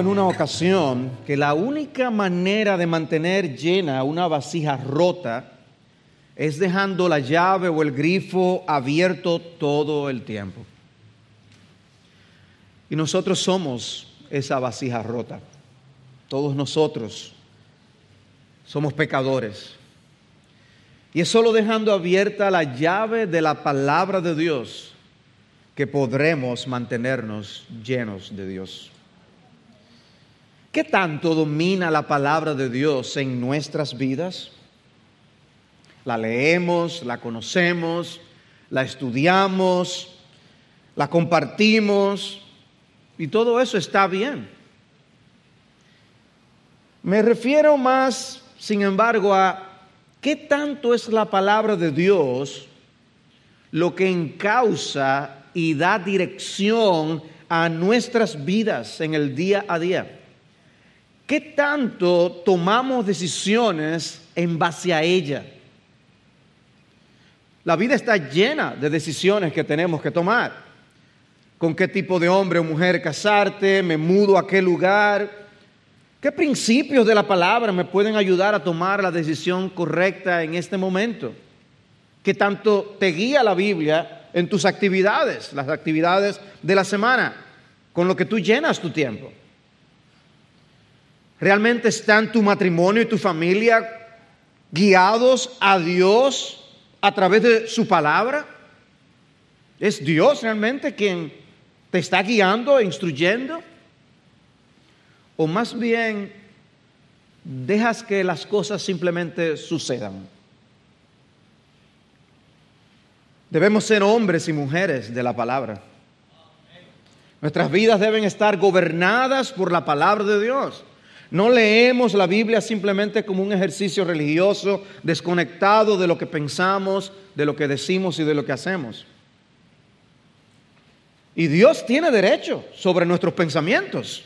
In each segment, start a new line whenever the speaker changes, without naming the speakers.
en una ocasión que la única manera de mantener llena una vasija rota es dejando la llave o el grifo abierto todo el tiempo. Y nosotros somos esa vasija rota. Todos nosotros somos pecadores. Y es solo dejando abierta la llave de la palabra de Dios que podremos mantenernos llenos de Dios. ¿Qué tanto domina la palabra de Dios en nuestras vidas? La leemos, la conocemos, la estudiamos, la compartimos y todo eso está bien. Me refiero más, sin embargo, a qué tanto es la palabra de Dios lo que encausa y da dirección a nuestras vidas en el día a día. ¿Qué tanto tomamos decisiones en base a ella? La vida está llena de decisiones que tenemos que tomar. ¿Con qué tipo de hombre o mujer casarte? ¿Me mudo a qué lugar? ¿Qué principios de la palabra me pueden ayudar a tomar la decisión correcta en este momento? ¿Qué tanto te guía la Biblia en tus actividades, las actividades de la semana, con lo que tú llenas tu tiempo? ¿Realmente están tu matrimonio y tu familia guiados a Dios a través de su palabra? ¿Es Dios realmente quien te está guiando e instruyendo? ¿O más bien dejas que las cosas simplemente sucedan? Debemos ser hombres y mujeres de la palabra. Nuestras vidas deben estar gobernadas por la palabra de Dios. No leemos la Biblia simplemente como un ejercicio religioso desconectado de lo que pensamos, de lo que decimos y de lo que hacemos. Y Dios tiene derecho sobre nuestros pensamientos.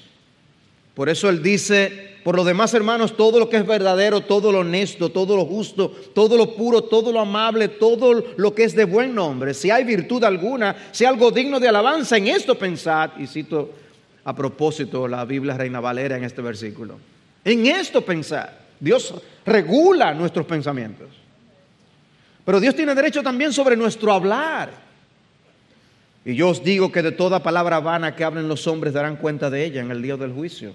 Por eso Él dice, por lo demás hermanos, todo lo que es verdadero, todo lo honesto, todo lo justo, todo lo puro, todo lo amable, todo lo que es de buen nombre, si hay virtud alguna, si hay algo digno de alabanza, en esto pensad, y cito a propósito la Biblia Reina Valera en este versículo. En esto pensar. Dios regula nuestros pensamientos. Pero Dios tiene derecho también sobre nuestro hablar. Y yo os digo que de toda palabra vana que hablen los hombres darán cuenta de ella en el día del juicio.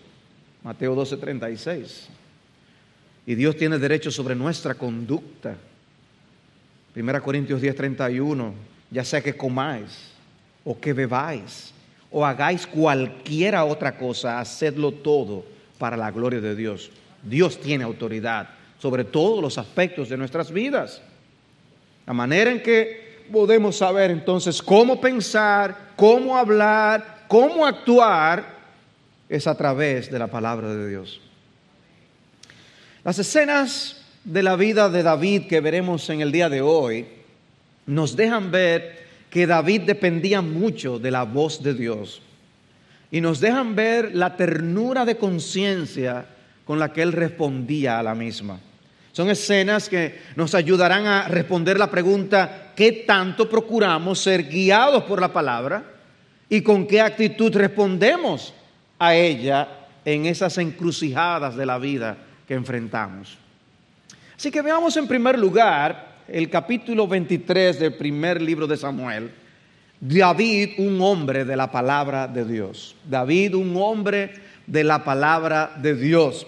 Mateo 12:36. Y Dios tiene derecho sobre nuestra conducta. 1 Corintios 10:31. Ya sea que comáis o que bebáis o hagáis cualquiera otra cosa, hacedlo todo para la gloria de Dios. Dios tiene autoridad sobre todos los aspectos de nuestras vidas. La manera en que podemos saber entonces cómo pensar, cómo hablar, cómo actuar, es a través de la palabra de Dios. Las escenas de la vida de David que veremos en el día de hoy nos dejan ver que David dependía mucho de la voz de Dios. Y nos dejan ver la ternura de conciencia con la que él respondía a la misma. Son escenas que nos ayudarán a responder la pregunta, ¿qué tanto procuramos ser guiados por la palabra? ¿Y con qué actitud respondemos a ella en esas encrucijadas de la vida que enfrentamos? Así que veamos en primer lugar el capítulo 23 del primer libro de Samuel, David, un hombre de la palabra de Dios. David, un hombre de la palabra de Dios.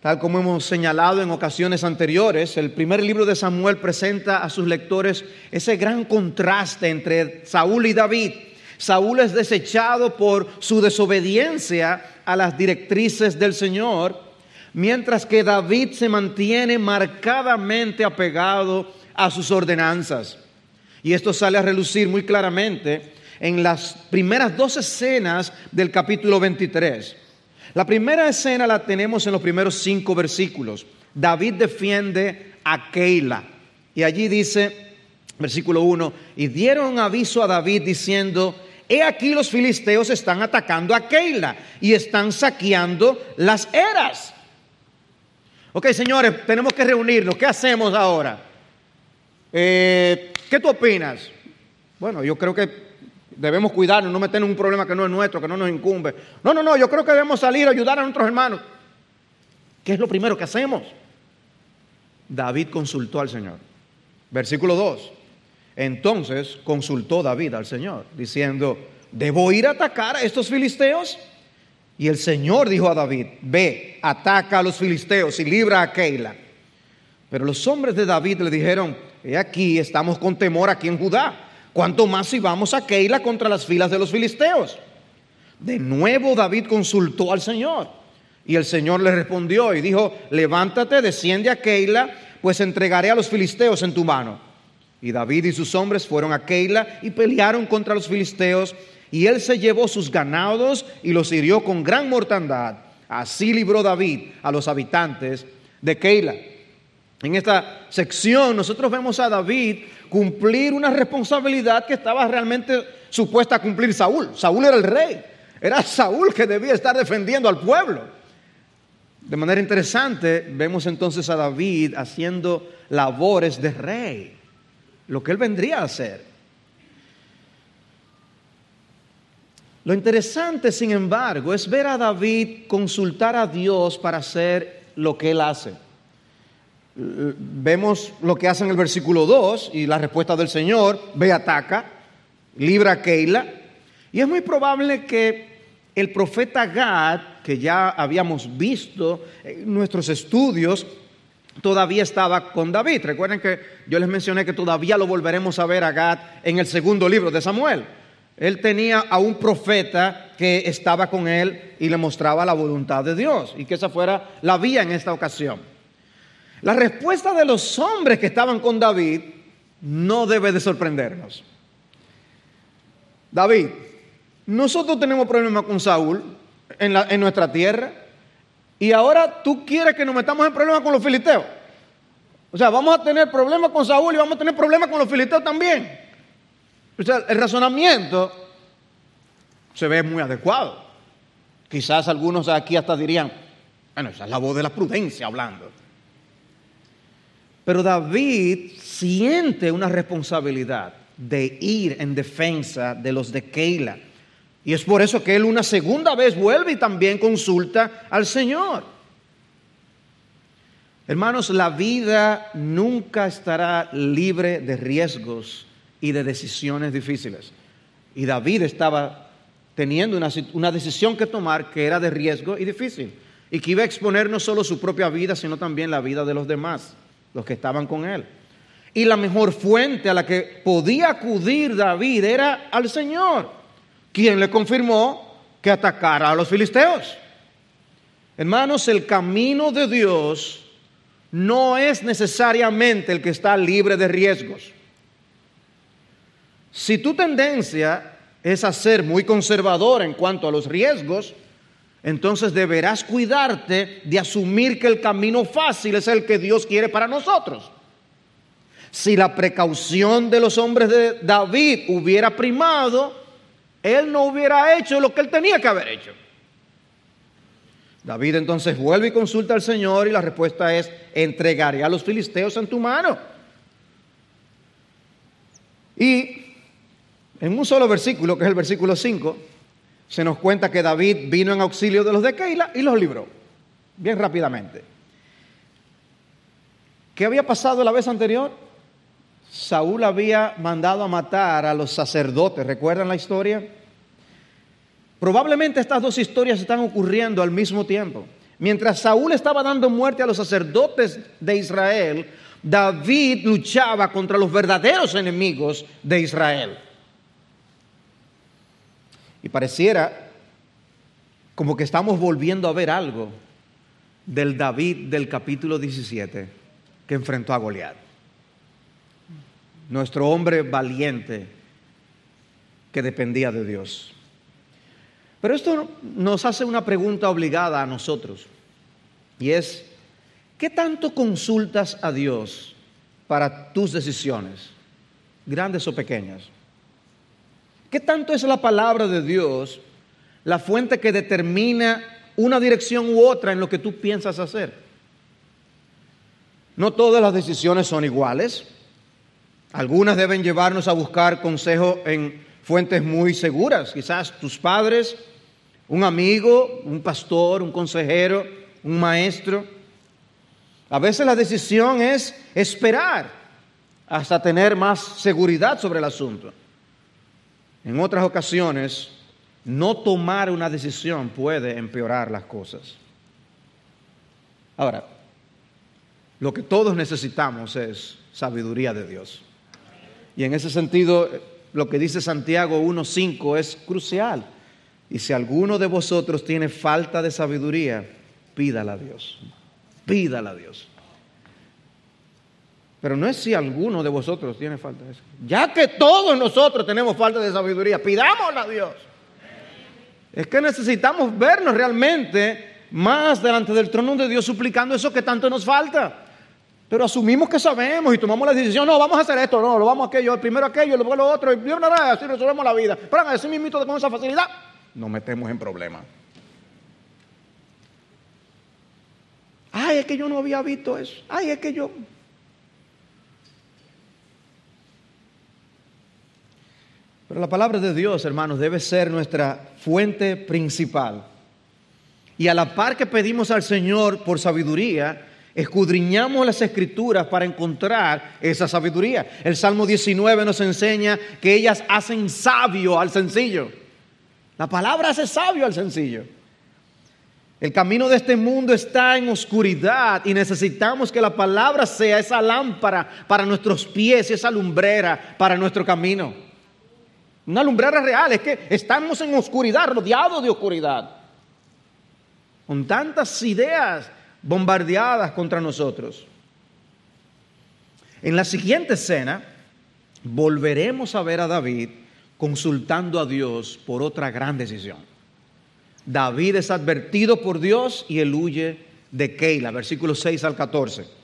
Tal como hemos señalado en ocasiones anteriores, el primer libro de Samuel presenta a sus lectores ese gran contraste entre Saúl y David. Saúl es desechado por su desobediencia a las directrices del Señor mientras que David se mantiene marcadamente apegado a sus ordenanzas. Y esto sale a relucir muy claramente en las primeras dos escenas del capítulo 23. La primera escena la tenemos en los primeros cinco versículos. David defiende a Keila. Y allí dice, versículo 1, y dieron aviso a David diciendo, he aquí los filisteos están atacando a Keila y están saqueando las eras. Ok, señores, tenemos que reunirnos. ¿Qué hacemos ahora? Eh, ¿Qué tú opinas? Bueno, yo creo que debemos cuidarnos, no meternos en un problema que no es nuestro, que no nos incumbe. No, no, no, yo creo que debemos salir a ayudar a nuestros hermanos. ¿Qué es lo primero que hacemos? David consultó al Señor. Versículo 2. Entonces consultó David al Señor, diciendo, ¿debo ir a atacar a estos filisteos? Y el Señor dijo a David, ve, ataca a los filisteos y libra a Keila. Pero los hombres de David le dijeron, he aquí, estamos con temor aquí en Judá. ¿Cuánto más si vamos a Keila contra las filas de los filisteos? De nuevo David consultó al Señor. Y el Señor le respondió y dijo, levántate, desciende a Keila, pues entregaré a los filisteos en tu mano. Y David y sus hombres fueron a Keila y pelearon contra los filisteos y él se llevó sus ganados y los hirió con gran mortandad. Así libró David a los habitantes de Keila. En esta sección nosotros vemos a David cumplir una responsabilidad que estaba realmente supuesta a cumplir Saúl. Saúl era el rey. Era Saúl que debía estar defendiendo al pueblo. De manera interesante, vemos entonces a David haciendo labores de rey, lo que él vendría a hacer. Lo interesante, sin embargo, es ver a David consultar a Dios para hacer lo que él hace. Vemos lo que hace en el versículo 2 y la respuesta del Señor, ve, ataca, libra a Keila. Y es muy probable que el profeta Gad, que ya habíamos visto en nuestros estudios, todavía estaba con David. Recuerden que yo les mencioné que todavía lo volveremos a ver a Gad en el segundo libro de Samuel. Él tenía a un profeta que estaba con él y le mostraba la voluntad de Dios y que esa fuera la vía en esta ocasión. La respuesta de los hombres que estaban con David no debe de sorprendernos. David, nosotros tenemos problemas con Saúl en, en nuestra tierra y ahora tú quieres que nos metamos en problemas con los filisteos. O sea, vamos a tener problemas con Saúl y vamos a tener problemas con los filisteos también el razonamiento se ve muy adecuado. Quizás algunos aquí hasta dirían, bueno, esa es la voz de la prudencia hablando. Pero David siente una responsabilidad de ir en defensa de los de Keila. Y es por eso que él una segunda vez vuelve y también consulta al Señor. Hermanos, la vida nunca estará libre de riesgos y de decisiones difíciles. Y David estaba teniendo una, decisión que tomar que era de riesgo y difícil. Y que iba a exponer no solo su propia vida, sino también la vida de los demás, los que estaban con él. Y la mejor fuente a la que podía acudir David era al Señor, quien le confirmó que atacara a los filisteos. Hermanos, el camino de Dios no es necesariamente el que está libre de riesgos. Si tu tendencia es a ser muy conservador en cuanto a los riesgos, entonces deberás cuidarte de asumir que el camino fácil es el que Dios quiere para nosotros. Si la precaución de los hombres de David hubiera primado, él no hubiera hecho lo que él tenía que haber hecho. David entonces vuelve y consulta al Señor y la respuesta es, entregaré a los filisteos en tu mano. Y en un solo versículo, que es el versículo 5, se nos cuenta que David vino en auxilio de los de Keila y los libró, bien rápidamente. ¿Qué había pasado la vez anterior? Saúl había mandado a matar a los sacerdotes, ¿recuerdan la historia? Probablemente estas dos historias están ocurriendo al mismo tiempo. Mientras Saúl estaba dando muerte a los sacerdotes de Israel, David luchaba contra los verdaderos enemigos de Israel. Y pareciera como que estamos volviendo a ver algo del David del capítulo 17 que enfrentó a Goliat. Nuestro hombre valiente que dependía de Dios. Pero esto nos hace una pregunta obligada a nosotros. Y es, ¿qué tanto consultas a Dios para tus decisiones, grandes o pequeñas? ¿Qué tanto es la palabra de Dios la fuente que determina una dirección u otra en lo que tú piensas hacer? No todas las decisiones son iguales. Algunas deben llevarnos a buscar consejo en fuentes muy seguras, quizás tus padres, un amigo, un pastor, un consejero, un maestro. A veces la decisión es esperar hasta tener más seguridad sobre el asunto. En otras ocasiones, no tomar una decisión puede empeorar las cosas. Ahora, lo que todos necesitamos es sabiduría de Dios. Y en ese sentido, lo que dice Santiago 1.5 es crucial. Y si alguno de vosotros tiene falta de sabiduría, pídala a Dios. Pídala a Dios. Pero no es si alguno de vosotros tiene falta de eso. Ya que todos nosotros tenemos falta de sabiduría, pidámosla a Dios. Es que necesitamos vernos realmente más delante del trono de Dios suplicando eso que tanto nos falta. Pero asumimos que sabemos y tomamos la decisión, no, vamos a hacer esto, no, lo vamos a aquello, primero aquello, luego lo otro, y así resolvemos la vida. Pero así mismo con esa facilidad, nos metemos en problemas. Ay, es que yo no había visto eso. Ay, es que yo... Pero la palabra de Dios, hermanos, debe ser nuestra fuente principal. Y a la par que pedimos al Señor por sabiduría, escudriñamos las escrituras para encontrar esa sabiduría. El Salmo 19 nos enseña que ellas hacen sabio al sencillo. La palabra hace sabio al sencillo. El camino de este mundo está en oscuridad y necesitamos que la palabra sea esa lámpara para nuestros pies y esa lumbrera para nuestro camino. Una lumbrera real, es que estamos en oscuridad, rodeados de oscuridad. Con tantas ideas bombardeadas contra nosotros. En la siguiente escena volveremos a ver a David consultando a Dios por otra gran decisión. David es advertido por Dios y él huye de Keila, versículo 6 al 14.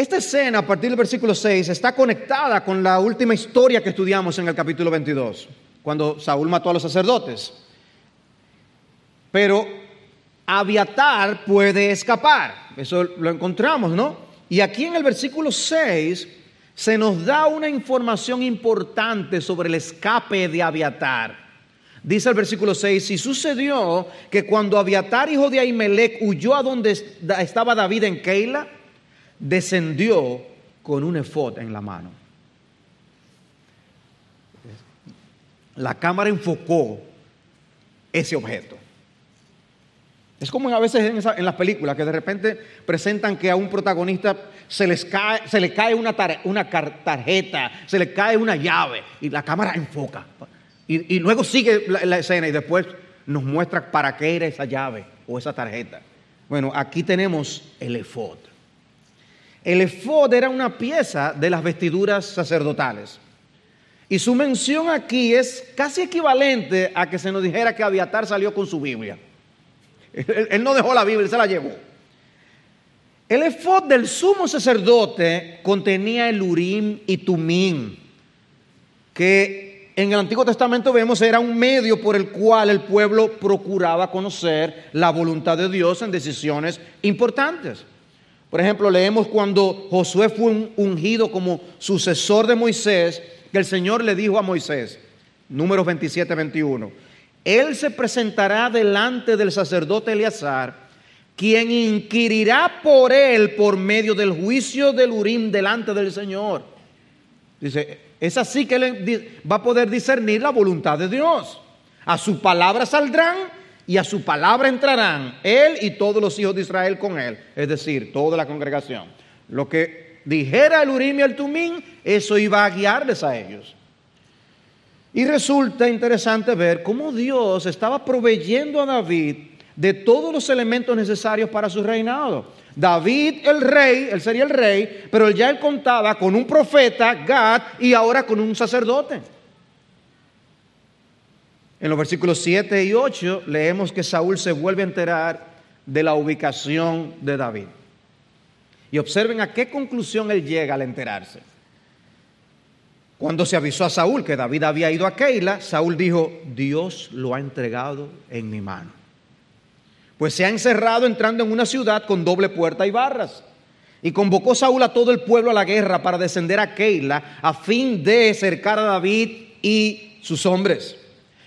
Esta escena, a partir del versículo 6, está conectada con la última historia que estudiamos en el capítulo 22, cuando Saúl mató a los sacerdotes. Pero Aviatar puede escapar, eso lo encontramos, ¿no? Y aquí en el versículo 6 se nos da una información importante sobre el escape de Aviatar. Dice el versículo 6, y sucedió que cuando Abiatar, hijo de Ahimelech, huyó a donde estaba David en Keila, descendió con un efod en la mano. La cámara enfocó ese objeto. Es como a veces en, las películas que de repente presentan que a un protagonista se, cae, se le cae una, una tarjeta, se le cae una llave y la cámara enfoca. Y, luego sigue la, escena y después nos muestra para qué era esa llave o esa tarjeta. Bueno, aquí tenemos el efod. El efod era una pieza de las vestiduras sacerdotales. Y su mención aquí es casi equivalente a que se nos dijera que Abiatar salió con su Biblia. Él, no dejó la Biblia, él se la llevó. El efod del sumo sacerdote contenía el Urim y Tumim, que en el Antiguo Testamento vemos era un medio por el cual el pueblo procuraba conocer la voluntad de Dios en decisiones importantes. Por ejemplo, leemos cuando Josué fue ungido como sucesor de Moisés, que el Señor le dijo a Moisés, números 27, 21, Él se presentará delante del sacerdote Eleazar, quien inquirirá por él por medio del juicio del Urim delante del Señor. Dice, es así que él va a poder discernir la voluntad de Dios. A su palabra saldrán y a su palabra entrarán él y todos los hijos de Israel con él, es decir, toda la congregación. Lo que dijera el Urim y el Tumín, eso iba a guiarles a ellos. Y resulta interesante ver cómo Dios estaba proveyendo a David de todos los elementos necesarios para su reinado. David el rey, él sería el rey, pero ya él contaba con un profeta, Gad, y ahora con un sacerdote. En los versículos 7 y 8 leemos que Saúl se vuelve a enterar de la ubicación de David. Y observen a qué conclusión él llega al enterarse. Cuando se avisó a Saúl que David había ido a Keila, Saúl dijo, Dios lo ha entregado en mi mano pues se ha encerrado entrando en una ciudad con doble puerta y barras. Y convocó Saúl a todo el pueblo a la guerra para descender a Keila a fin de cercar a David y sus hombres.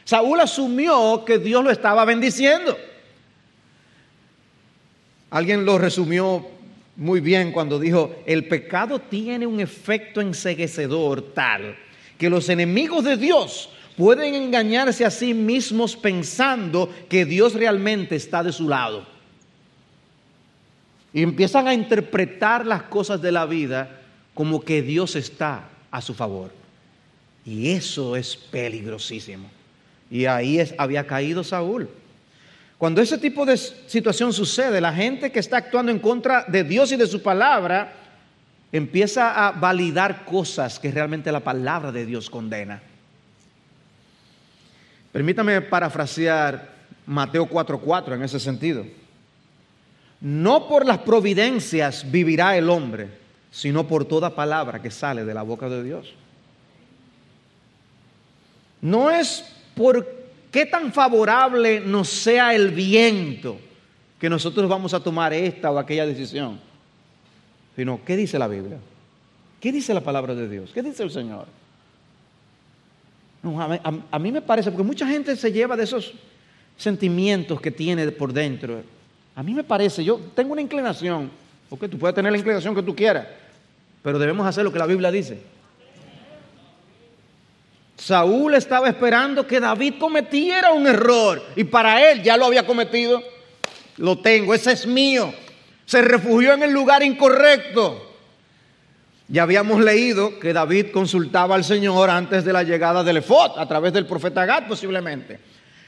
Saúl asumió que Dios lo estaba bendiciendo. Alguien lo resumió muy bien cuando dijo, el pecado tiene un efecto enseguecedor tal que los enemigos de Dios pueden engañarse a sí mismos pensando que Dios realmente está de su lado. Y empiezan a interpretar las cosas de la vida como que Dios está a su favor. Y eso es peligrosísimo. Y ahí había caído Saúl. Cuando ese tipo de situación sucede, la gente que está actuando en contra de Dios y de su palabra empieza a validar cosas que realmente la palabra de Dios condena. Permítame parafrasear Mateo 4:4 en ese sentido. No por las providencias vivirá el hombre, sino por toda palabra que sale de la boca de Dios. No es por qué tan favorable nos sea el viento que nosotros vamos a tomar esta o aquella decisión, sino qué dice la Biblia, qué dice la palabra de Dios, qué dice el Señor a, mí me parece, porque mucha gente se lleva de esos sentimientos que tiene por dentro. A mí me parece, yo tengo una inclinación, porque tú puedes tener la inclinación que tú quieras, pero debemos hacer lo que la Biblia dice. Saúl estaba esperando que David cometiera un error y para él ya lo había cometido. Lo tengo, ese es mío. Se refugió en el lugar incorrecto. Ya habíamos leído que David consultaba al Señor antes de la llegada del efod, a través del profeta Gad posiblemente.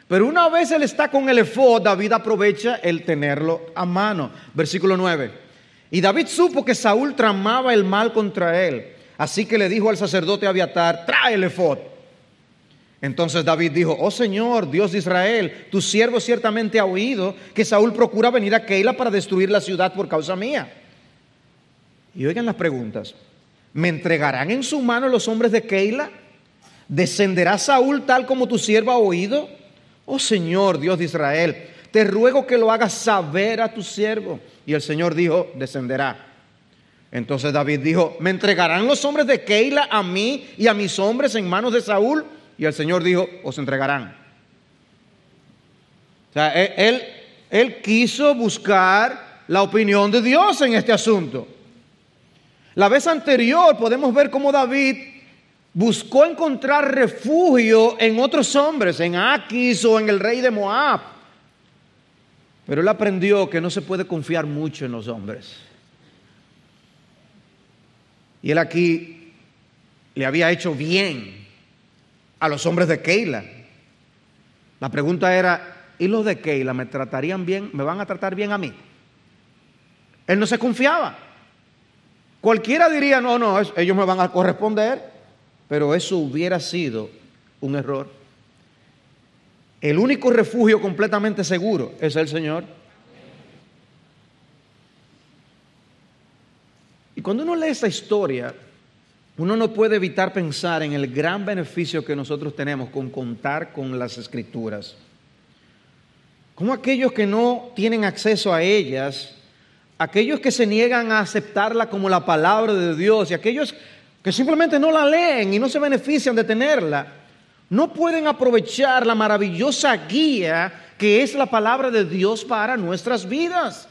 Pero una vez él está con el efod, David aprovecha el tenerlo a mano. Versículo 9. Y David supo que Saúl tramaba el mal contra él. Así que le dijo al sacerdote Abiatar, trae el efod. Entonces David dijo, oh Señor, Dios de Israel, tu siervo ciertamente ha oído que Saúl procura venir a Keila para destruir la ciudad por causa mía. Y oigan las preguntas. ¿Me entregarán en su mano los hombres de Keila? ¿Descenderá Saúl tal como tu siervo ha oído? Oh Señor, Dios de Israel, te ruego que lo hagas saber a tu siervo. Y el Señor dijo, descenderá. Entonces David dijo, ¿me entregarán los hombres de Keila a mí y a mis hombres en manos de Saúl? Y el Señor dijo, os entregarán. O sea, él, él quiso buscar la opinión de Dios en este asunto. La vez anterior podemos ver cómo David buscó encontrar refugio en otros hombres, en Aquis o en el rey de Moab. Pero él aprendió que no se puede confiar mucho en los hombres. Y él aquí le había hecho bien a los hombres de Keila. La pregunta era, ¿y los de Keila me tratarían bien? ¿Me van a tratar bien a mí? Él no se confiaba. Cualquiera diría, no, no, ellos me van a corresponder, pero eso hubiera sido un error. El único refugio completamente seguro es el Señor. Y cuando uno lee esa historia, uno no puede evitar pensar en el gran beneficio que nosotros tenemos con contar con las escrituras. Como aquellos que no tienen acceso a ellas aquellos que se niegan a aceptarla como la palabra de Dios y aquellos que simplemente no la leen y no se benefician de tenerla, no pueden aprovechar la maravillosa guía que es la palabra de Dios para nuestras vidas.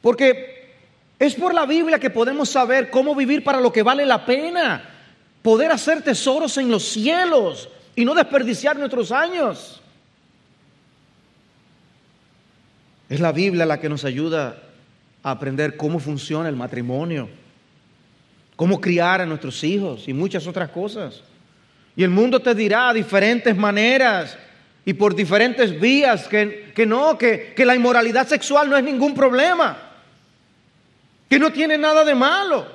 Porque es por la Biblia que podemos saber cómo vivir para lo que vale la pena, poder hacer tesoros en los cielos y no desperdiciar nuestros años. Es la Biblia la que nos ayuda a aprender cómo funciona el matrimonio, cómo criar a nuestros hijos y muchas otras cosas. Y el mundo te dirá diferentes maneras y por diferentes vías que, no, que, que la inmoralidad sexual no es ningún problema, que no tiene nada de malo.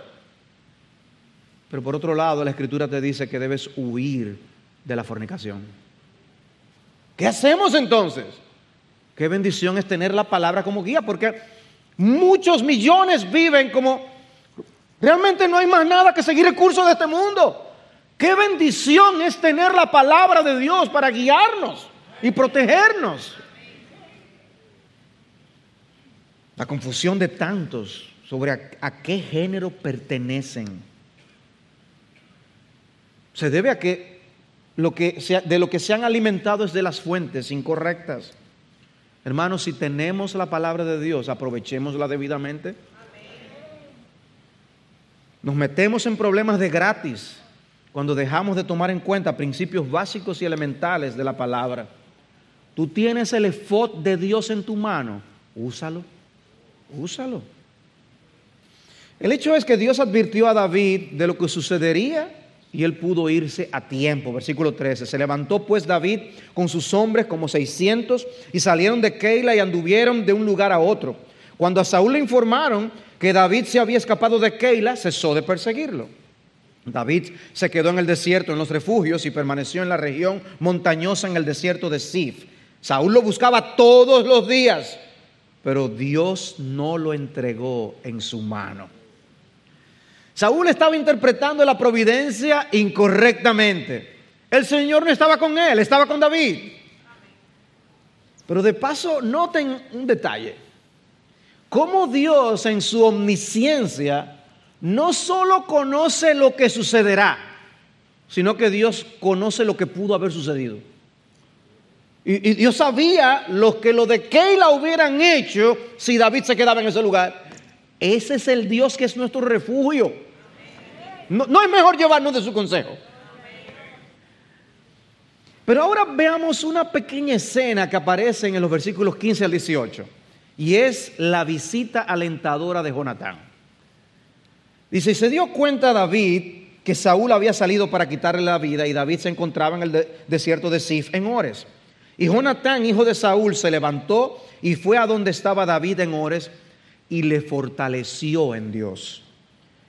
Pero por otro lado, la escritura te dice que debes huir de la fornicación. ¿Qué hacemos entonces? Qué bendición es tener la palabra como guía, porque muchos millones viven como realmente no hay más nada que seguir el curso de este mundo. Qué bendición es tener la palabra de Dios para guiarnos y protegernos. La confusión de tantos sobre a, qué género pertenecen. Se debe a que, lo que de lo que se han alimentado es de las fuentes incorrectas. Hermanos, si tenemos la palabra de Dios, aprovechémosla debidamente. Nos metemos en problemas de gratis cuando dejamos de tomar en cuenta principios básicos y elementales de la palabra. Tú tienes el efod de Dios en tu mano, úsalo, úsalo. El hecho es que Dios advirtió a David de lo que sucedería y él pudo irse a tiempo. Versículo 13. Se levantó pues David con sus hombres como 600 y salieron de Keila y anduvieron de un lugar a otro. Cuando a Saúl le informaron que David se había escapado de Keila, cesó de perseguirlo. David se quedó en el desierto, en los refugios, y permaneció en la región montañosa en el desierto de Sif. Saúl lo buscaba todos los días, pero Dios no lo entregó en su mano. Saúl estaba interpretando la providencia incorrectamente. El Señor no estaba con él, estaba con David. Pero de paso, noten un detalle. Cómo Dios en su omnisciencia no solo conoce lo que sucederá, sino que Dios conoce lo que pudo haber sucedido. Y, Dios sabía lo que lo de Keila hubieran hecho si David se quedaba en ese lugar. Ese es el Dios que es nuestro refugio. No, no es mejor llevarnos de su consejo. Pero ahora veamos una pequeña escena que aparece en los versículos 15 al 18. Y es la visita alentadora de Jonatán. Dice, se dio cuenta David que Saúl había salido para quitarle la vida y David se encontraba en el desierto de Sif en Ores. Y Jonatán, hijo de Saúl, se levantó y fue a donde estaba David en Ores y le fortaleció en Dios.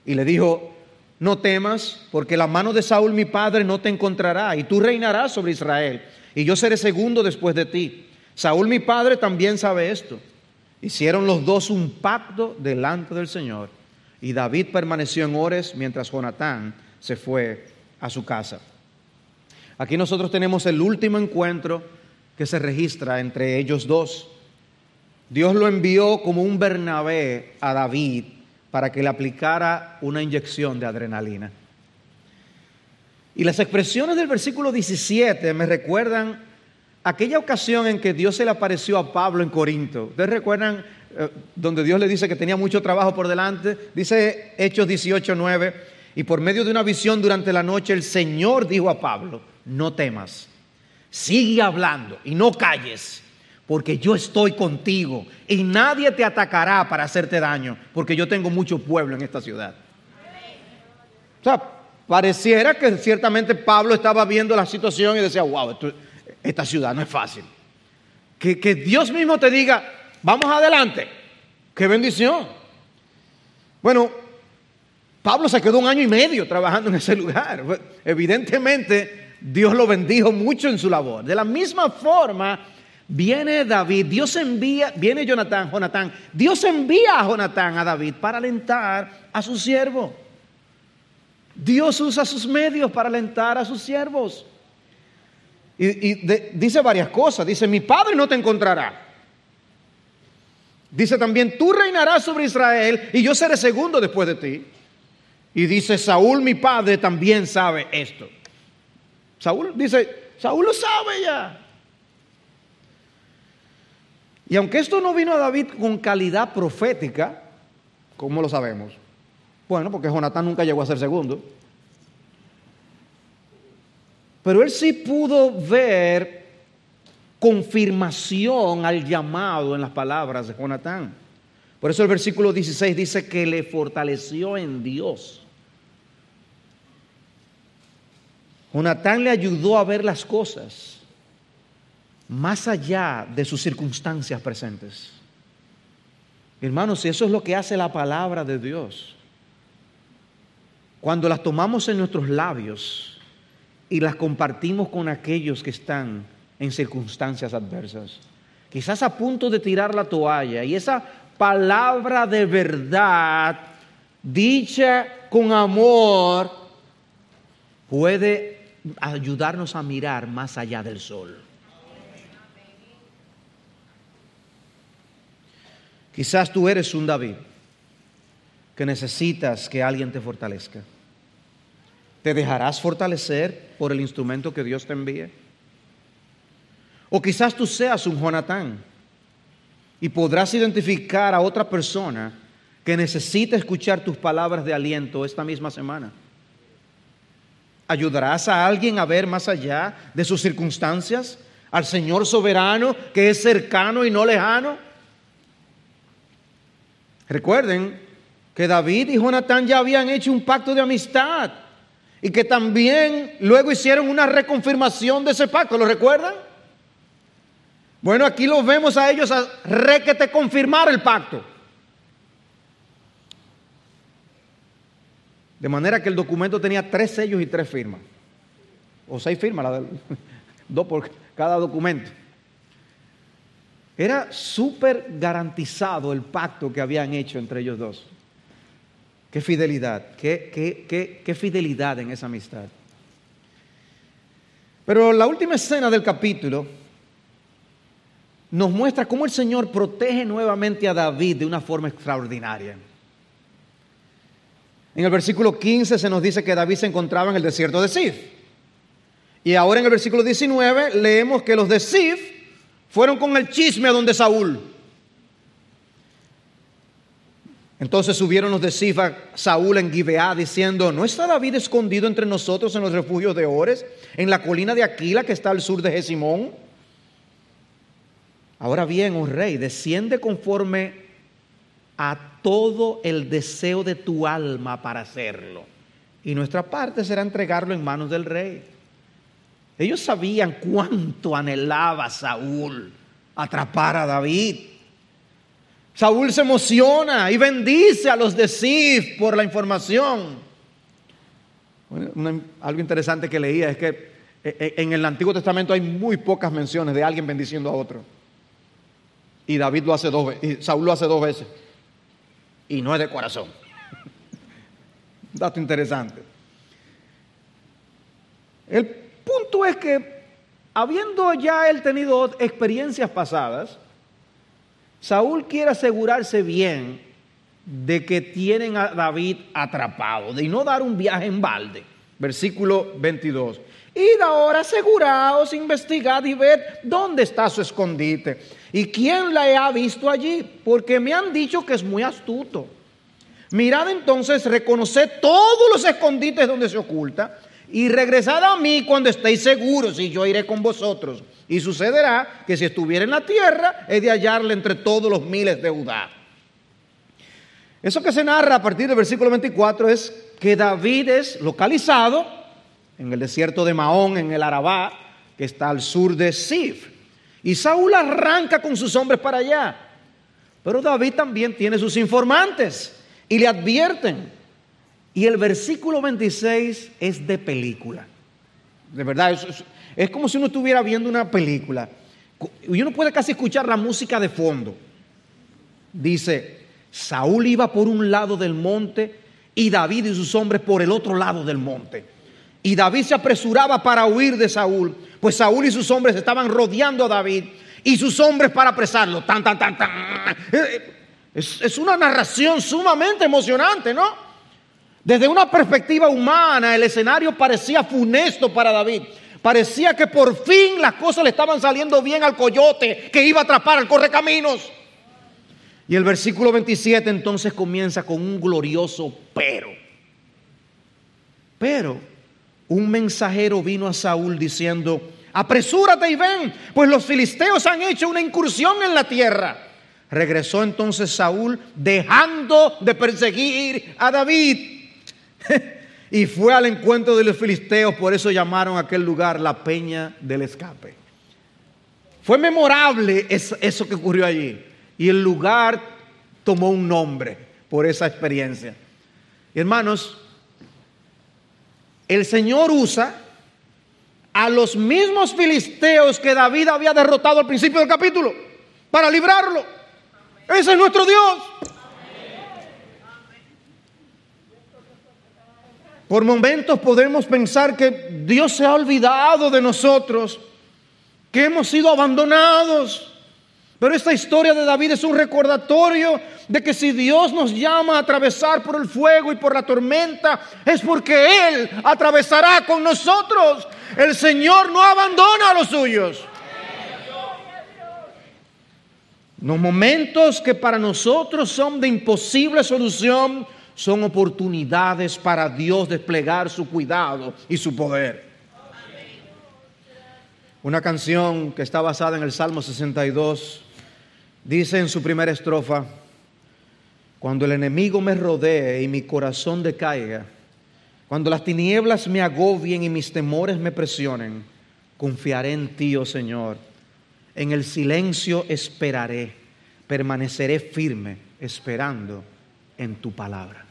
Y le dijo, no temas, porque la mano de Saúl mi padre no te encontrará, y tú reinarás sobre Israel, y yo seré segundo después de ti. Saúl mi padre también sabe esto. Hicieron los dos un pacto delante del Señor. Y David permaneció en Ores mientras Jonatán se fue a su casa. Aquí nosotros tenemos el último encuentro que se registra entre ellos dos. Dios lo envió como un Bernabé a David para que le aplicara una inyección de adrenalina. Y las expresiones del versículo 17 me recuerdan aquella ocasión en que Dios se le apareció a Pablo en Corinto. ¿Ustedes recuerdan eh, donde Dios le dice que tenía mucho trabajo por delante. Dice Hechos 18, 9, y por medio de una visión durante la noche el Señor dijo a Pablo, no temas, sigue hablando y no calles, porque yo estoy contigo y nadie te atacará para hacerte daño, porque yo tengo mucho pueblo en esta ciudad. O sea, pareciera que ciertamente Pablo estaba viendo la situación y decía, wow, esta ciudad no es fácil. Que, que Dios mismo te diga, Vamos adelante. Qué bendición. Bueno, Pablo se quedó un año y medio trabajando en ese lugar. Evidentemente, Dios lo bendijo mucho en su labor. De la misma forma, viene David, Dios envía, viene Jonatán, Jonatán, Dios envía a Jonatán a David para alentar a su siervo. Dios usa sus medios para alentar a sus siervos. Y, dice varias cosas. Dice, mi padre no te encontrará. Dice también, tú reinarás sobre Israel y yo seré segundo después de ti. Y dice, Saúl mi padre también sabe esto. Saúl dice, Saúl lo sabe ya. Y aunque esto no vino a David con calidad profética, ¿cómo lo sabemos? Bueno, porque Jonatán nunca llegó a ser segundo. Pero él sí pudo ver confirmación al llamado en las palabras de Jonatán. Por eso el versículo 16 dice que le fortaleció en Dios. Jonatán le ayudó a ver las cosas más allá de sus circunstancias presentes. Hermanos, eso es lo que hace la palabra de Dios. Cuando las tomamos en nuestros labios y las compartimos con aquellos que están en circunstancias adversas. Quizás a punto de tirar la toalla y esa palabra de verdad, dicha con amor, puede ayudarnos a mirar más allá del sol. Quizás tú eres un David que necesitas que alguien te fortalezca. ¿Te dejarás fortalecer por el instrumento que Dios te envíe? O quizás tú seas un Jonatán y podrás identificar a otra persona que necesita escuchar tus palabras de aliento esta misma semana. ¿Ayudarás a alguien a ver más allá de sus circunstancias? ¿Al Señor soberano que es cercano y no lejano? Recuerden que David y Jonatán ya habían hecho un pacto de amistad y que también luego hicieron una reconfirmación de ese pacto, ¿lo recuerdan? Bueno, aquí los vemos a ellos a requete confirmar el pacto. De manera que el documento tenía tres sellos y tres firmas. O seis firmas, dos por cada documento. Era súper garantizado el pacto que habían hecho entre ellos dos. Qué fidelidad, qué, qué, qué fidelidad en esa amistad. Pero la última escena del capítulo nos muestra cómo el Señor protege nuevamente a David de una forma extraordinaria. En el versículo 15 se nos dice que David se encontraba en el desierto de Sif. Y ahora en el versículo 19 leemos que los de Sif fueron con el chisme a donde Saúl. Entonces subieron los de Sif a Saúl en Gibeá diciendo, ¿no está David escondido entre nosotros en los refugios de Ores, en la colina de Aquila que está al sur de Jesimón? Ahora bien, oh rey, desciende conforme a todo el deseo de tu alma para hacerlo. Y nuestra parte será entregarlo en manos del rey. Ellos sabían cuánto anhelaba Saúl atrapar a David. Saúl se emociona y bendice a los de Sif por la información. algo interesante que leía es que eh, eh, en el Antiguo Testamento hay muy pocas menciones de alguien bendiciendo a otro. Y David lo hace dos veces, y Saúl lo hace dos veces. Y no es de corazón. Dato interesante. El es que, habiendo ya él tenido experiencias pasadas, Saúl quiere asegurarse bien de que tienen a David atrapado, de no dar un viaje en balde. Versículo 22. Id ahora, aseguraos, investigad y ved dónde está su escondite y quién la ha visto allí, porque me han dicho que es muy astuto. Mirad entonces, reconoced todos los escondites donde se oculta y regresad a mí cuando estéis seguros y yo iré con vosotros. Y sucederá que si estuviera en la tierra, he de hallarle entre todos los miles de Judá. Eso que se narra a partir del versículo 24 es que David es localizado en el desierto de Mahón, en el Arabá, que está al sur de Sif. Y Saúl arranca con sus hombres para allá. Pero David también tiene sus informantes y le advierten. Y el versículo 26 es de película. De verdad, es, es como si uno estuviera viendo una película. Y uno puede casi escuchar la música de fondo. Dice, Saúl iba por un lado del monte y David y sus hombres por el otro lado del monte. Y David se apresuraba para huir de Saúl, pues Saúl y sus hombres estaban rodeando a David y sus hombres para apresarlo. Tan, tan, tan, tan. Es, es una narración sumamente emocionante, ¿no? Desde una perspectiva humana, el escenario parecía funesto para David. Parecía que por fin las cosas le estaban saliendo bien al coyote que iba a atrapar al correcaminos. Y el versículo 27 entonces comienza con un glorioso pero. Pero un mensajero vino a Saúl diciendo, apresúrate y ven, pues los filisteos han hecho una incursión en la tierra. Regresó entonces Saúl dejando de perseguir a David y fue al encuentro de los filisteos, por eso llamaron a aquel lugar la peña del escape. Fue memorable eso que ocurrió allí y el lugar tomó un nombre por esa experiencia. hermanos, el Señor usa a los mismos filisteos que David había derrotado al principio del capítulo para librarlo. Ese es nuestro Dios. Por momentos podemos pensar que Dios se ha olvidado de nosotros, que hemos sido abandonados, Pero esta historia de David es un recordatorio de que si Dios nos llama a atravesar por el fuego y por la tormenta, es porque Él atravesará con nosotros. El Señor no abandona a los suyos. Los momentos que para nosotros son de imposible solución son oportunidades para Dios desplegar su cuidado y su poder. Una canción que está basada en el Salmo 62 dice en su primera estrofa, cuando el enemigo me rodee y mi corazón decaiga, cuando las tinieblas me agobien y mis temores me presionen, confiaré en ti, oh Señor. En el silencio esperaré, permaneceré firme esperando en tu palabra.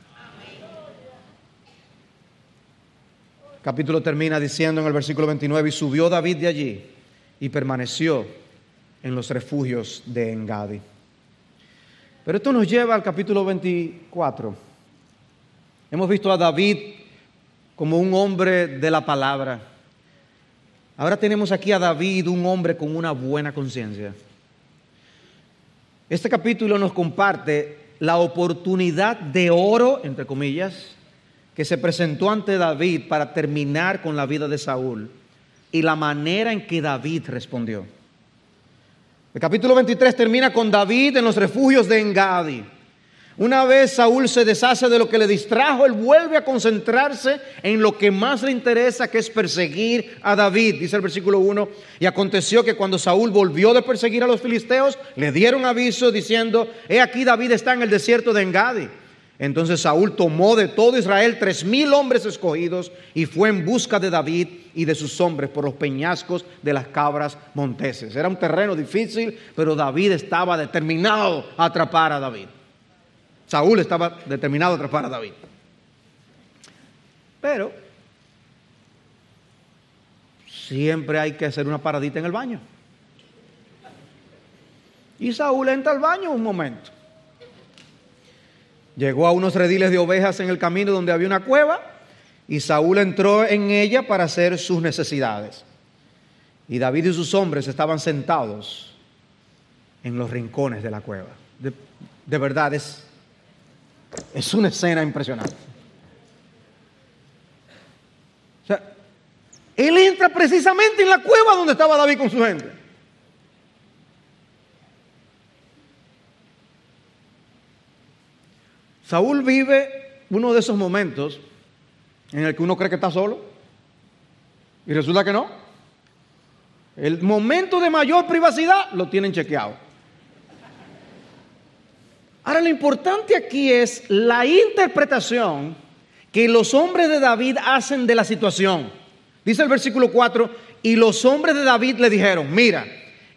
Capítulo termina diciendo en el versículo 29, y subió David de allí y permaneció en los refugios de Engadi. Pero esto nos lleva al capítulo 24. Hemos visto a David como un hombre de la palabra. Ahora tenemos aquí a David, un hombre con una buena conciencia. Este capítulo nos comparte la oportunidad de oro, entre comillas, que se presentó ante David para terminar con la vida de Saúl y la manera en que David respondió. El capítulo 23 termina con David en los refugios de Engadi. Una vez Saúl se deshace de lo que le distrajo, él vuelve a concentrarse en lo que más le interesa, que es perseguir a David. Dice el versículo 1, y aconteció que cuando Saúl volvió de perseguir a los filisteos, le dieron aviso diciendo, he aquí David está en el desierto de Engadi. Entonces Saúl tomó de todo Israel tres mil hombres escogidos y fue en busca de David y de sus hombres por los peñascos de las cabras monteses. Era un terreno difícil, pero David estaba determinado a atrapar a David. Saúl estaba determinado a atrapar a David. Pero siempre hay que hacer una paradita en el baño. Y Saúl entra al baño un momento. Llegó a unos rediles de ovejas en el camino donde había una cueva y Saúl entró en ella para hacer sus necesidades. Y David y sus hombres estaban sentados en los rincones de la cueva. De, verdad, es, es una escena impresionante. O sea, él entra precisamente en la cueva donde estaba David con su gente. Saúl vive uno de esos momentos en el que uno cree que está solo y resulta que no. El momento de mayor privacidad lo tienen chequeado. Ahora lo importante aquí es la interpretación que los hombres de David hacen de la situación. Dice el versículo 4, y los hombres de David le dijeron, mira,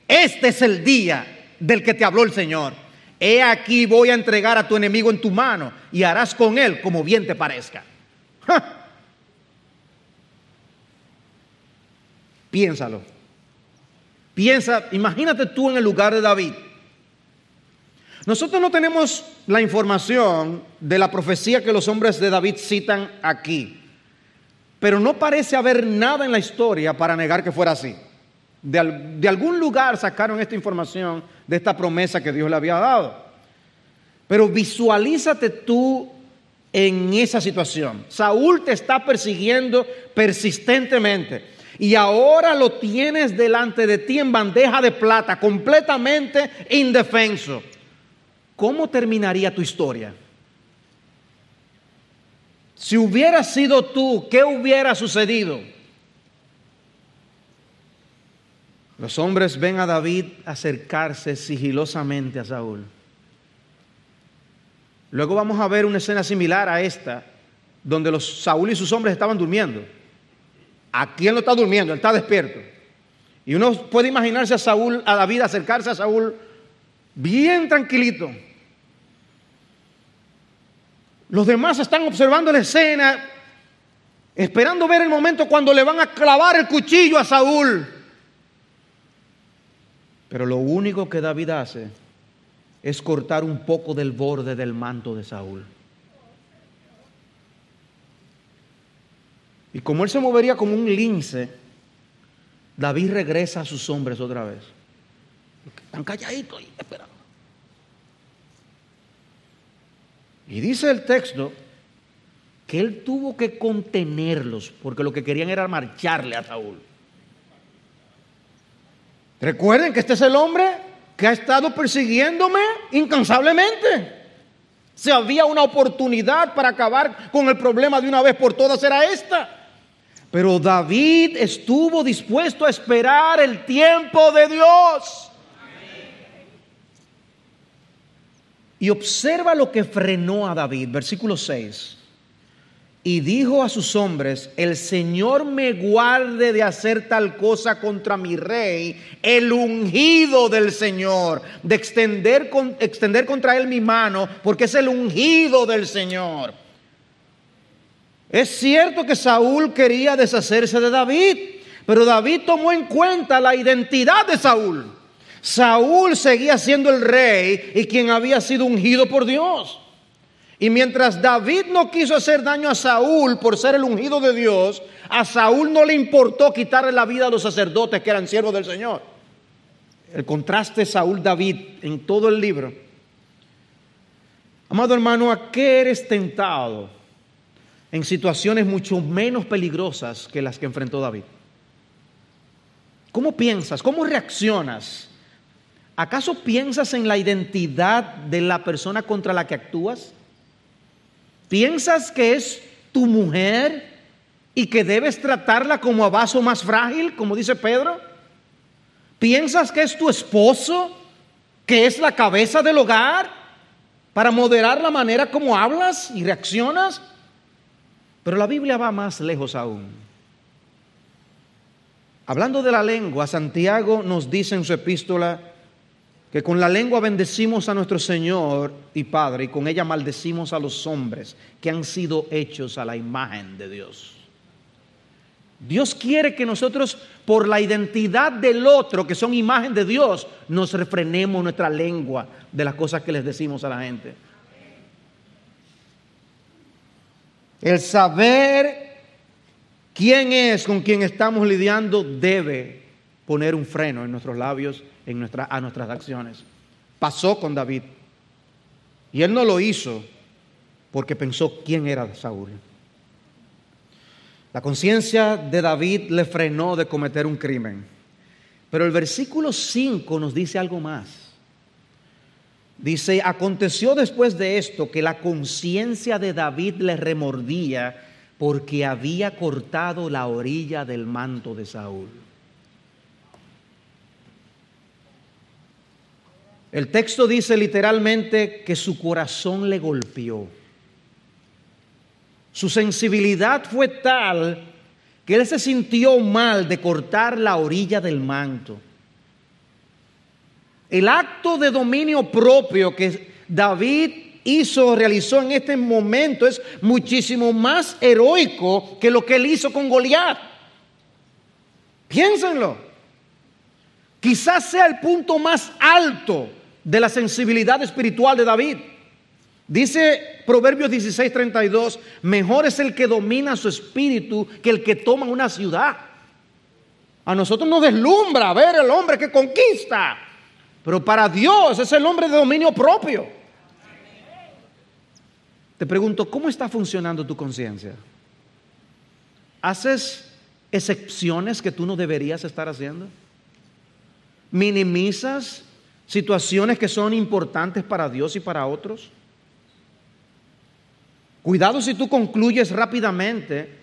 este es el día del que te habló el Señor he aquí voy a entregar a tu enemigo en tu mano y harás con él como bien te parezca. Piénsalo. Piensa, imagínate tú en el lugar de David. Nosotros no tenemos la información de la profecía que los hombres de David citan aquí, pero no parece haber nada en la historia para negar que fuera así. De, algún lugar sacaron esta información de esta promesa que Dios le había dado. Pero visualízate tú en esa situación. Saúl te está persiguiendo persistentemente y ahora lo tienes delante de ti en bandeja de plata, completamente indefenso. ¿Cómo terminaría tu historia? Si hubiera sido tú, ¿qué hubiera sucedido? Los hombres ven a David acercarse sigilosamente a Saúl. Luego vamos a ver una escena similar a esta, donde los Saúl y sus hombres estaban durmiendo. Aquí él no está durmiendo, él está despierto. Y uno puede imaginarse a Saúl, a David acercarse a Saúl bien tranquilito. Los demás están observando la escena, esperando ver el momento cuando le van a clavar el cuchillo a Saúl. Pero lo único que David hace es cortar un poco del borde del manto de Saúl. Y como él se movería como un lince, David regresa a sus hombres otra vez. Están calladitos ahí esperando. Y dice el texto que él tuvo que contenerlos porque lo que querían era marcharle a Saúl. Recuerden que este es el hombre que ha estado persiguiéndome incansablemente. Si había una oportunidad para acabar con el problema de una vez por todas, era esta. Pero David estuvo dispuesto a esperar el tiempo de Dios. Y observa lo que frenó a David, versículo 6. Y dijo a sus hombres, el Señor me guarde de hacer tal cosa contra mi rey, el ungido del Señor, de extender, extender contra él mi mano, porque es el ungido del Señor. Es cierto que Saúl quería deshacerse de David, pero David tomó en cuenta la identidad de Saúl. Saúl seguía siendo el rey y quien había sido ungido por Dios. Y mientras David no quiso hacer daño a Saúl por ser el ungido de Dios, a Saúl no le importó quitarle la vida a los sacerdotes que eran siervos del Señor. El contraste Saúl-David en todo el libro. Amado hermano, ¿a qué eres tentado en situaciones mucho menos peligrosas que las que enfrentó David? ¿Cómo piensas? ¿Cómo reaccionas ¿Acaso piensas en la identidad de la persona contra la que actúas? ¿Piensas que es tu mujer y que debes tratarla como a vaso más frágil, como dice Pedro? ¿Piensas que es tu esposo, que es la cabeza del hogar, para moderar la manera como hablas y reaccionas? Pero la Biblia va más lejos aún. Hablando de la lengua, Santiago nos dice en su epístola, que con la lengua bendecimos a nuestro Señor y Padre y con ella maldecimos a los hombres que han sido hechos a la imagen de Dios. Dios quiere que nosotros, por la identidad del otro, que son imagen de Dios, nos refrenemos nuestra lengua de las cosas que les decimos a la gente. El saber quién es con quien estamos lidiando debe poner un freno en nuestros labios en nuestra, a nuestras acciones. Pasó con David. Y él no lo hizo porque pensó quién era Saúl. La conciencia de David le frenó de cometer un crimen. Pero el versículo 5 nos dice algo más. Dice, aconteció después de esto que la conciencia de David le remordía porque había cortado la orilla del manto de Saúl. El texto dice literalmente que su corazón le golpeó. Su sensibilidad fue tal que él se sintió mal de cortar la orilla del manto. El acto de dominio propio que David hizo, realizó en este momento es muchísimo más heroico que lo que él hizo con Goliat. Piénsenlo. Quizás sea el punto más alto de la sensibilidad espiritual de David. Dice Proverbios 16:32, mejor es el que domina su espíritu que el que toma una ciudad. A nosotros nos deslumbra ver el hombre que conquista, pero para Dios es el hombre de dominio propio. Te pregunto, ¿cómo está funcionando tu conciencia? ¿Haces excepciones que tú no deberías estar haciendo? ¿Minimizas situaciones que son importantes para Dios y para otros. Cuidado si tú concluyes rápidamente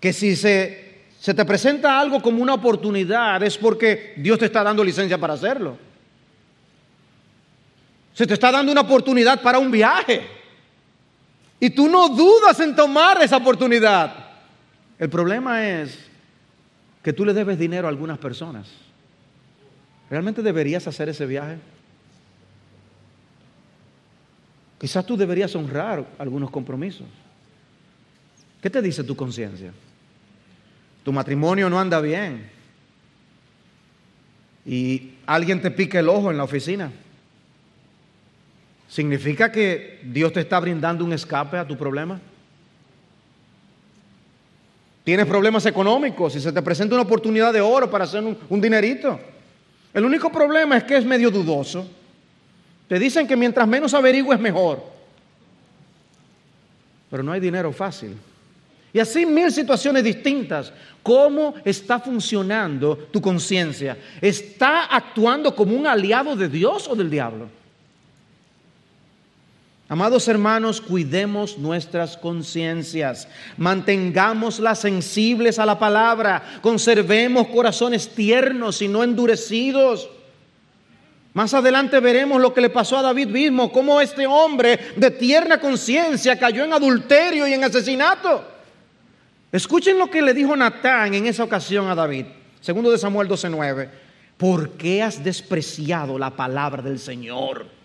que si se, se te presenta algo como una oportunidad es porque Dios te está dando licencia para hacerlo. Se te está dando una oportunidad para un viaje. Y tú no dudas en tomar esa oportunidad. El problema es que tú le debes dinero a algunas personas. ¿Realmente deberías hacer ese viaje? Quizás tú deberías honrar algunos compromisos. ¿Qué te dice tu conciencia? Tu matrimonio no anda bien. Y alguien te pica el ojo en la oficina. ¿Significa que Dios te está brindando un escape a tu problema? ¿Tienes problemas económicos y se te presenta una oportunidad de oro para hacer un, un dinerito? El único problema es que es medio dudoso. Te dicen que mientras menos averigües mejor. Pero no hay dinero fácil. Y así mil situaciones distintas. ¿Cómo está funcionando tu conciencia? ¿Está actuando como un aliado de Dios o del diablo? Amados hermanos, cuidemos nuestras conciencias, mantengámoslas sensibles a la palabra, conservemos corazones tiernos y no endurecidos. Más adelante veremos lo que le pasó a David mismo, cómo este hombre de tierna conciencia cayó en adulterio y en asesinato. Escuchen lo que le dijo Natán en esa ocasión a David, segundo de Samuel 12:9. ¿Por qué has despreciado la palabra del Señor?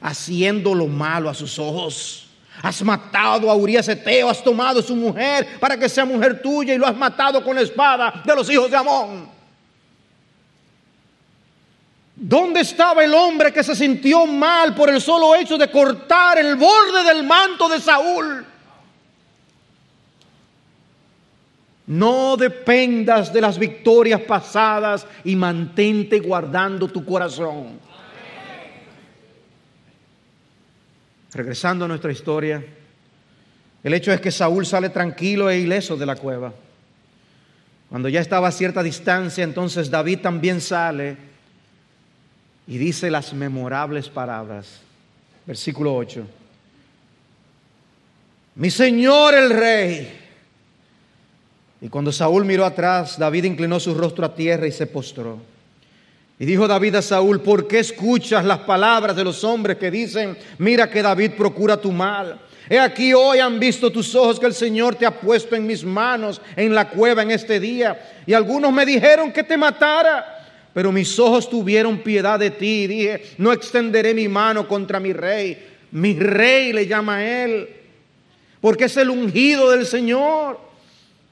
Haciendo lo malo a sus ojos. Has matado a Urias Eteo, has tomado su mujer para que sea mujer tuya y lo has matado con la espada de los hijos de Amón. ¿Dónde estaba el hombre que se sintió mal por el solo hecho de cortar el borde del manto de Saúl? No dependas de las victorias pasadas y mantente guardando tu corazón. Regresando a nuestra historia, el hecho es que Saúl sale tranquilo e ileso de la cueva. Cuando ya estaba a cierta distancia, entonces David también sale y dice las memorables palabras. Versículo 8. Mi Señor el Rey. Y cuando Saúl miró atrás, David inclinó su rostro a tierra y se postró. Y dijo David a Saúl, ¿por qué escuchas las palabras de los hombres que dicen, mira que David procura tu mal? He aquí hoy han visto tus ojos que el Señor te ha puesto en mis manos en la cueva en este día. Y algunos me dijeron que te matara. Pero mis ojos tuvieron piedad de ti. Y dije, no extenderé mi mano contra mi rey. Mi rey le llama a él. Porque es el ungido del Señor.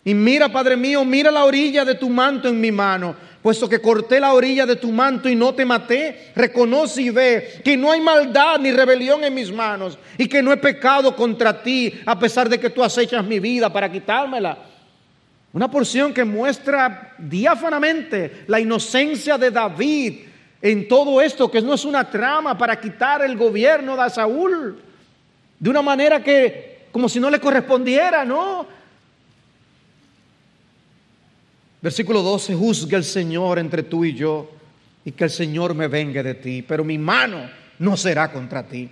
Y mira, Padre mío, mira la orilla de tu manto en mi mano puesto que corté la orilla de tu manto y no te maté, reconoce y ve que no hay maldad ni rebelión en mis manos y que no he pecado contra ti a pesar de que tú acechas mi vida para quitármela. Una porción que muestra diáfanamente la inocencia de David en todo esto, que no es una trama para quitar el gobierno de Saúl, de una manera que como si no le correspondiera, no, Versículo 12, juzgue el Señor entre tú y yo y que el Señor me venga de ti, pero mi mano no será contra ti.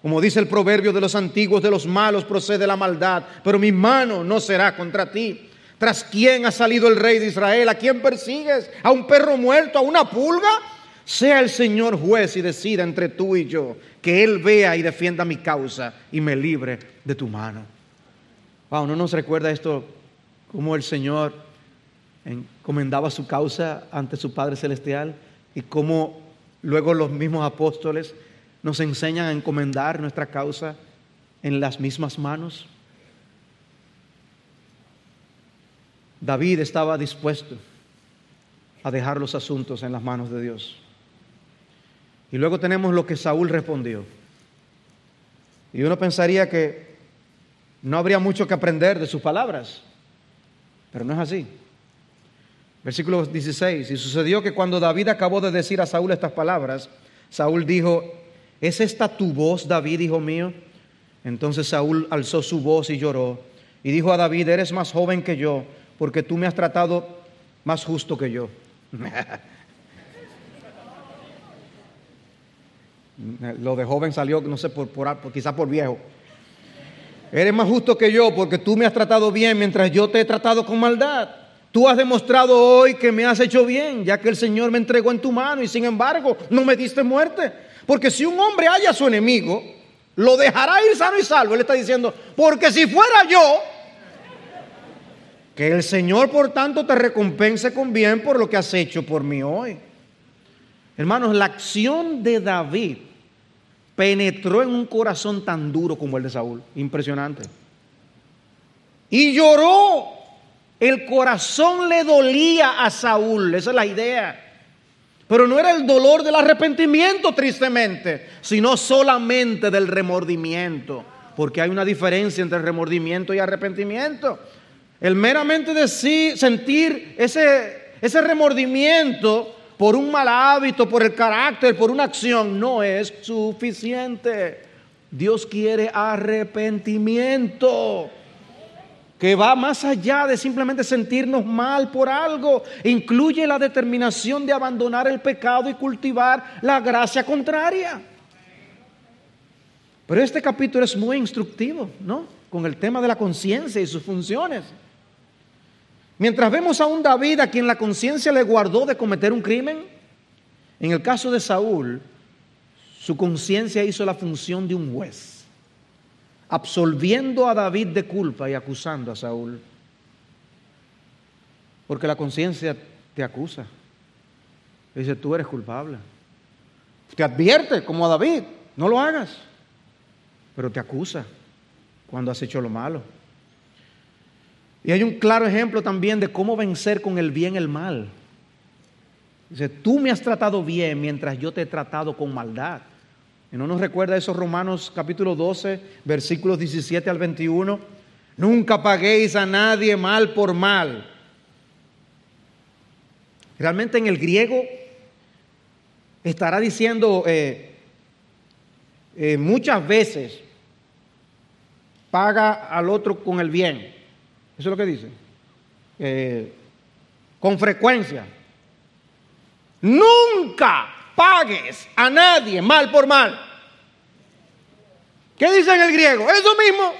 Como dice el proverbio de los antiguos, de los malos procede la maldad, pero mi mano no será contra ti. ¿Tras quién ha salido el rey de Israel? ¿A quién persigues? ¿A un perro muerto? ¿A una pulga? Sea el Señor juez y decida entre tú y yo, que Él vea y defienda mi causa y me libre de tu mano. Wow, ¿no nos recuerda esto como el Señor encomendaba su causa ante su Padre Celestial y cómo luego los mismos apóstoles nos enseñan a encomendar nuestra causa en las mismas manos. David estaba dispuesto a dejar los asuntos en las manos de Dios. Y luego tenemos lo que Saúl respondió. Y uno pensaría que no habría mucho que aprender de sus palabras, pero no es así. Versículo 16. Y sucedió que cuando David acabó de decir a Saúl estas palabras, Saúl dijo, ¿es esta tu voz, David, hijo mío? Entonces Saúl alzó su voz y lloró. Y dijo a David, eres más joven que yo, porque tú me has tratado más justo que yo. Lo de joven salió, no sé, por, por, quizá por viejo. Eres más justo que yo porque tú me has tratado bien mientras yo te he tratado con maldad. Tú has demostrado hoy que me has hecho bien, ya que el Señor me entregó en tu mano y sin embargo no me diste muerte. Porque si un hombre haya a su enemigo, lo dejará ir sano y salvo. Él está diciendo, porque si fuera yo, que el Señor por tanto te recompense con bien por lo que has hecho por mí hoy. Hermanos, la acción de David penetró en un corazón tan duro como el de Saúl. Impresionante. Y lloró el corazón le dolía a Saúl, esa es la idea. Pero no era el dolor del arrepentimiento, tristemente, sino solamente del remordimiento. Porque hay una diferencia entre remordimiento y arrepentimiento. El meramente decir, sentir ese, ese remordimiento por un mal hábito, por el carácter, por una acción, no es suficiente. Dios quiere arrepentimiento que va más allá de simplemente sentirnos mal por algo. Incluye la determinación de abandonar el pecado y cultivar la gracia contraria. Pero este capítulo es muy instructivo, ¿no? Con el tema de la conciencia y sus funciones. Mientras vemos a un David a quien la conciencia le guardó de cometer un crimen, en el caso de Saúl, su conciencia hizo la función de un juez, absolviendo a David de culpa y acusando a Saúl. Porque la conciencia te acusa. Dice, tú eres culpable. Te advierte, como a David, no lo hagas. Pero te acusa cuando has hecho lo malo. Y hay un claro ejemplo también de cómo vencer con el bien el mal. Dice, tú me has tratado bien mientras yo te he tratado con maldad. ¿Y no nos recuerda esos Romanos capítulo 12, versículos 17 al 21? Nunca paguéis a nadie mal por mal. Realmente en el griego estará diciendo eh, eh, muchas veces, paga al otro con el bien. Eso es lo que dice. Eh, con frecuencia. Nunca pagues a nadie mal por mal. ¿Qué dice en el griego? Eso mismo.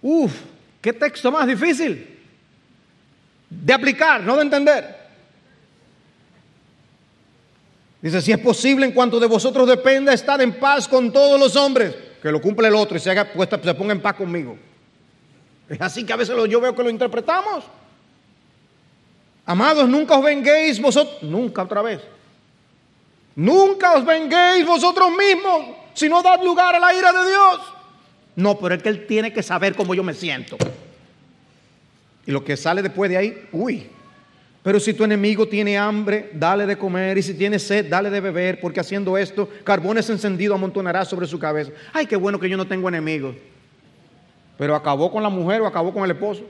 Uf, qué texto más difícil de aplicar, no de entender. Dice, si es posible en cuanto de vosotros dependa, estar en paz con todos los hombres. Que lo cumple el otro y se, haga, pues, se ponga en paz conmigo. Es así que a veces yo veo que lo interpretamos. Amados, nunca os venguéis vosotros, nunca otra vez. Nunca os venguéis vosotros mismos, si no dad lugar a la ira de Dios. No, pero es que Él tiene que saber cómo yo me siento. Y lo que sale después de ahí, uy. Pero si tu enemigo tiene hambre, dale de comer. Y si tiene sed, dale de beber. Porque haciendo esto, carbones encendidos amontonará sobre su cabeza. Ay, qué bueno que yo no tengo enemigos. Pero acabó con la mujer o acabó con el esposo.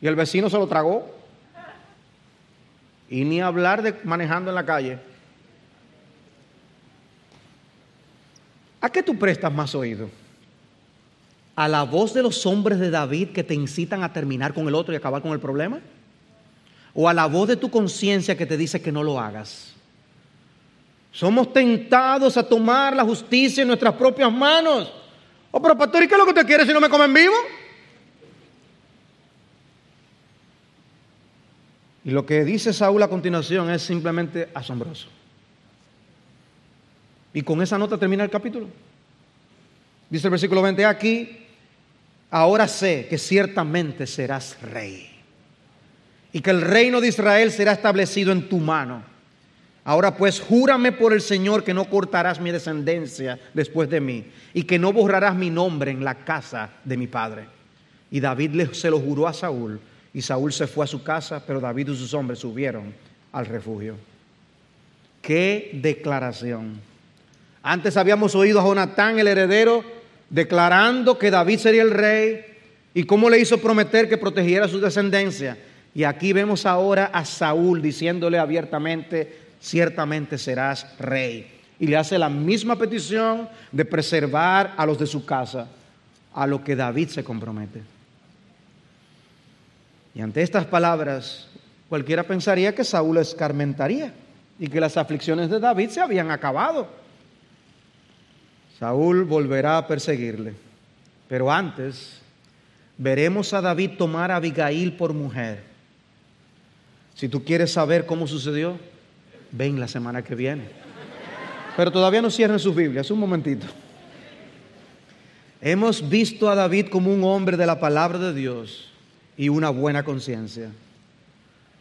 Y el vecino se lo tragó. Y ni hablar de manejando en la calle. ¿A qué tú prestas más oído? ¿A la voz de los hombres de David que te incitan a terminar con el otro y acabar con el problema? ¿O a la voz de tu conciencia que te dice que no lo hagas? Somos tentados a tomar la justicia en nuestras propias manos. Oh, pero pastor, ¿y qué es lo que usted quiere si no me comen vivo? Y lo que dice Saúl a continuación es simplemente asombroso. Y con esa nota termina el capítulo. Dice el versículo 20 aquí, ahora sé que ciertamente serás rey y que el reino de Israel será establecido en tu mano. Ahora pues, júrame por el Señor que no cortarás mi descendencia después de mí y que no borrarás mi nombre en la casa de mi padre. Y David se lo juró a Saúl y Saúl se fue a su casa, pero David y sus hombres subieron al refugio. Qué declaración. Antes habíamos oído a Jonatán, el heredero, declarando que David sería el rey y cómo le hizo prometer que protegiera su descendencia. Y aquí vemos ahora a Saúl diciéndole abiertamente, ciertamente serás rey. Y le hace la misma petición de preservar a los de su casa, a lo que David se compromete. Y ante estas palabras, cualquiera pensaría que Saúl escarmentaría y que las aflicciones de David se habían acabado. Saúl volverá a perseguirle. Pero antes veremos a David tomar a Abigail por mujer. Si tú quieres saber cómo sucedió, ven la semana que viene. Pero todavía no cierren sus Biblias, un momentito. Hemos visto a David como un hombre de la palabra de Dios y una buena conciencia.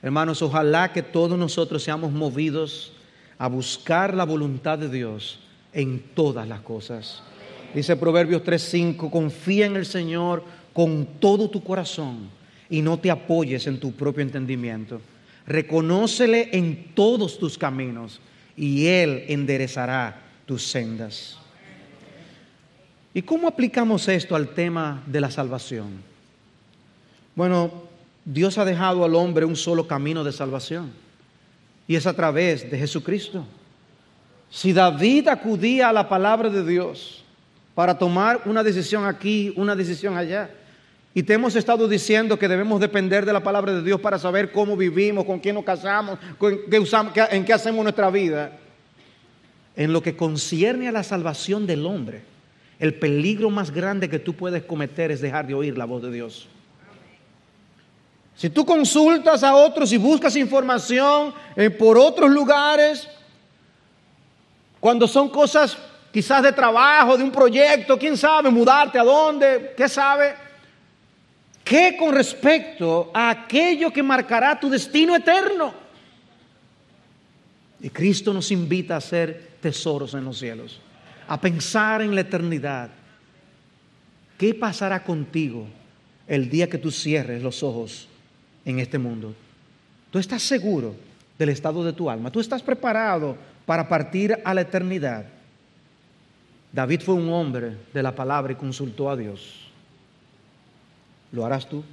Hermanos, ojalá que todos nosotros seamos movidos a buscar la voluntad de Dios en todas las cosas. Dice Proverbios 3:5, confía en el Señor con todo tu corazón y no te apoyes en tu propio entendimiento. Reconócele en todos tus caminos y Él enderezará tus sendas. ¿Y cómo aplicamos esto al tema de la salvación? Bueno, Dios ha dejado al hombre un solo camino de salvación y es a través de Jesucristo. Si David acudía a la palabra de Dios para tomar una decisión aquí, una decisión allá, y te hemos estado diciendo que debemos depender de la palabra de Dios para saber cómo vivimos, con quién nos casamos, qué usamos, en qué hacemos nuestra vida. En lo que concierne a la salvación del hombre, el peligro más grande que tú puedes cometer es dejar de oír la voz de Dios. Si tú consultas a otros y buscas información eh, por otros lugares, cuando son cosas quizás de trabajo, de un proyecto, quién sabe, mudarte a dónde, qué sabe, ¿qué con respecto a aquello que marcará tu destino eterno? Y Cristo nos invita a hacer tesoros en los cielos, a pensar en la eternidad. ¿Qué pasará contigo el día que tú cierres los ojos en este mundo? ¿Tú estás seguro del estado de tu alma? ¿Tú estás preparado para partir a la eternidad? David fue un hombre de la palabra y consultó a Dios. ¿Lo harás tú?